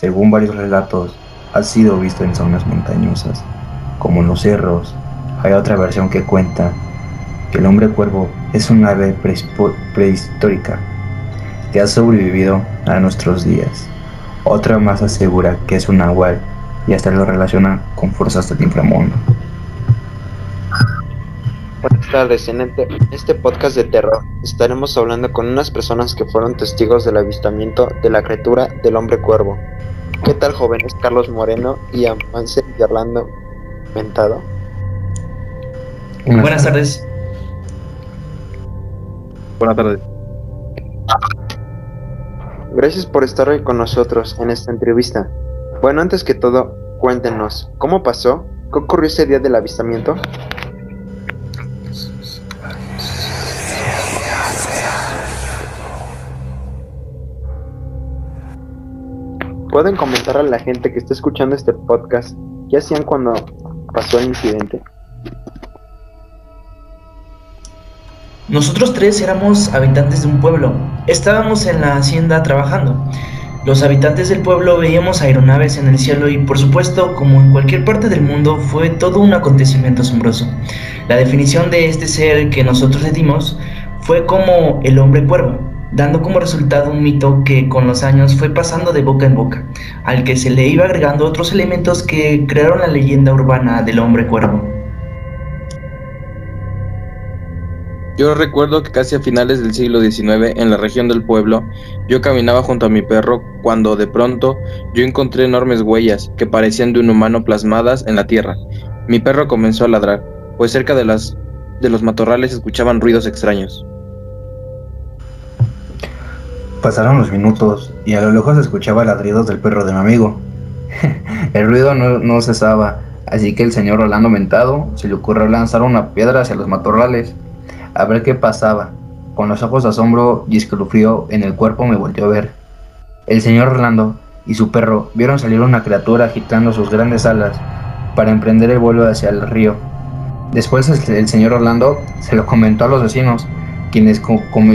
según varios relatos, ha sido visto en zonas montañosas, como en los cerros. Hay otra versión que cuenta que el hombre cuervo es un ave prehistórica que ha sobrevivido a nuestros días. Otra más asegura que es un nahual y hasta lo relaciona con fuerzas del inframundo. Buenas en este podcast de terror estaremos hablando con unas personas que fueron testigos del avistamiento de la criatura del hombre cuervo. ¿Qué tal jóvenes? Carlos Moreno y Amance y Orlando Mentado. Buenas tardes. Buenas tardes. Gracias por estar hoy con nosotros en esta entrevista. Bueno, antes que todo, cuéntenos, ¿cómo pasó? ¿Qué ocurrió ese día del avistamiento? Pueden comentar a la gente que está escuchando este podcast qué hacían cuando pasó el incidente. Nosotros tres éramos habitantes de un pueblo. Estábamos en la hacienda trabajando. Los habitantes del pueblo veíamos aeronaves en el cielo y por supuesto, como en cualquier parte del mundo, fue todo un acontecimiento asombroso. La definición de este ser que nosotros le dimos fue como el hombre cuervo dando como resultado un mito que con los años fue pasando de boca en boca, al que se le iba agregando otros elementos que crearon la leyenda urbana del hombre cuervo. Yo recuerdo que casi a finales del siglo XIX, en la región del pueblo, yo caminaba junto a mi perro cuando de pronto yo encontré enormes huellas que parecían de un humano plasmadas en la tierra. Mi perro comenzó a ladrar, pues cerca de, las, de los matorrales escuchaban ruidos extraños. Pasaron los minutos y a lo lejos escuchaba ladridos del perro de mi amigo. el ruido no, cesaba, así que el señor Rolando Mentado se le ocurrió lanzar una piedra hacia los matorrales a ver qué pasaba. Con los ojos de asombro y escalofrío en el cuerpo me volteó a ver. El señor Rolando y su perro vieron salir una criatura agitando sus grandes alas para emprender el vuelo hacia el río. Después el señor Orlando se lo comentó a los vecinos quienes,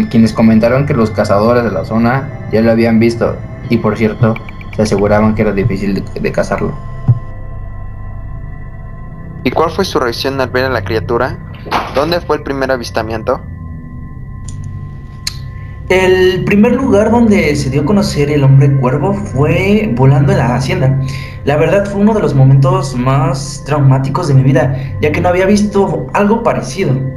quienes comentaron que los cazadores de la zona ya lo habían visto y por cierto se aseguraban que era difícil de, cazarlo. ¿Y cuál fue su reacción al ver a la criatura? ¿Dónde fue el primer avistamiento? El primer lugar donde se dio a conocer el hombre cuervo fue volando en la hacienda. La verdad fue uno de los momentos más traumáticos de mi vida, ya que no había visto algo parecido.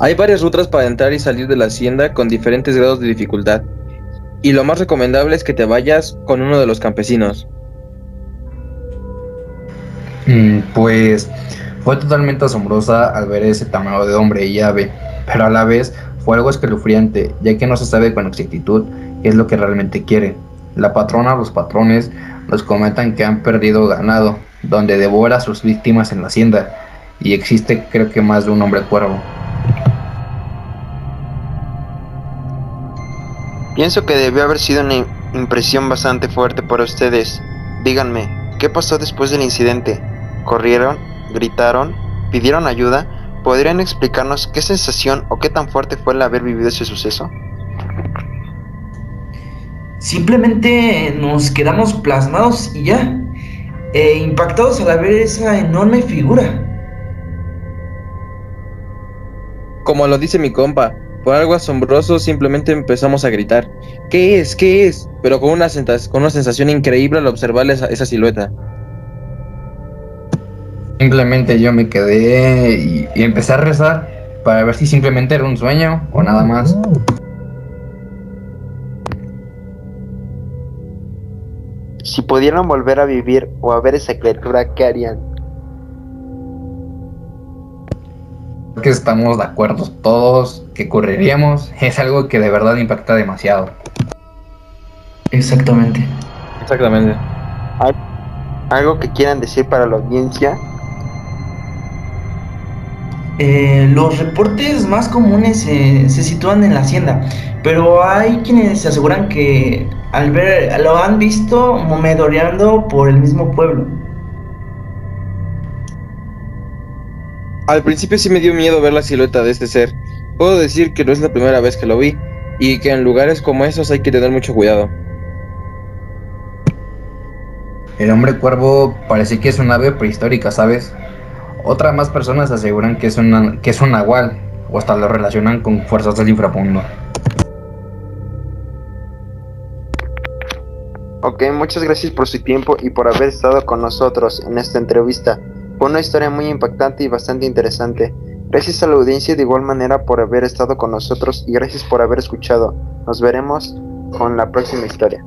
Hay varias rutas para entrar y salir de la hacienda con diferentes grados de dificultad, y lo más recomendable es que te vayas con uno de los campesinos. Mm, pues fue totalmente asombrosa al ver ese tamaño de hombre y ave, pero a la vez fue algo escalofriante, ya que no se sabe con exactitud qué es lo que realmente quiere. La patrona los patrones nos comentan que han perdido ganado, donde devora a sus víctimas en la hacienda, y existe creo que más de un hombre cuervo. Pienso que debió haber sido una impresión bastante fuerte para ustedes. Díganme, ¿qué pasó después del incidente? ¿Corrieron? ¿Gritaron? ¿Pidieron ayuda? ¿Podrían explicarnos qué sensación o qué tan fuerte fue el haber vivido ese suceso? Simplemente nos quedamos plasmados y ya, e impactados al ver esa enorme figura. Como lo dice mi compa, por algo asombroso simplemente empezamos a gritar. ¿Qué es? ¿Qué es? Pero con una, con una sensación increíble al observar esa, esa silueta. Simplemente yo me quedé y, y, empecé a rezar para ver si simplemente era un sueño o nada más. Si pudieran volver a vivir o a ver esa criatura, ¿qué harían? Que estamos de acuerdo todos que correríamos. Es algo que de verdad impacta demasiado. Exactamente. Exactamente. ¿Algo que quieran decir para la audiencia? Eh, los reportes más comunes se sitúan en la hacienda, pero hay quienes se aseguran que al ver lo han visto momedoreando por el mismo pueblo. Al principio sí me dio miedo ver la silueta de este ser. Puedo decir que no es la primera vez que lo vi, y que en lugares como esos hay que tener mucho cuidado. El hombre cuervo parece que es una ave prehistórica, ¿sabes? Otras más personas aseguran que es, una, que es un nahual, o hasta lo relacionan con fuerzas del inframundo. Ok, muchas gracias por su tiempo y por haber estado con nosotros en esta entrevista. Fue una historia muy impactante y bastante interesante. Gracias a la audiencia de igual manera por haber estado con nosotros y gracias por haber escuchado. Nos veremos con la próxima historia.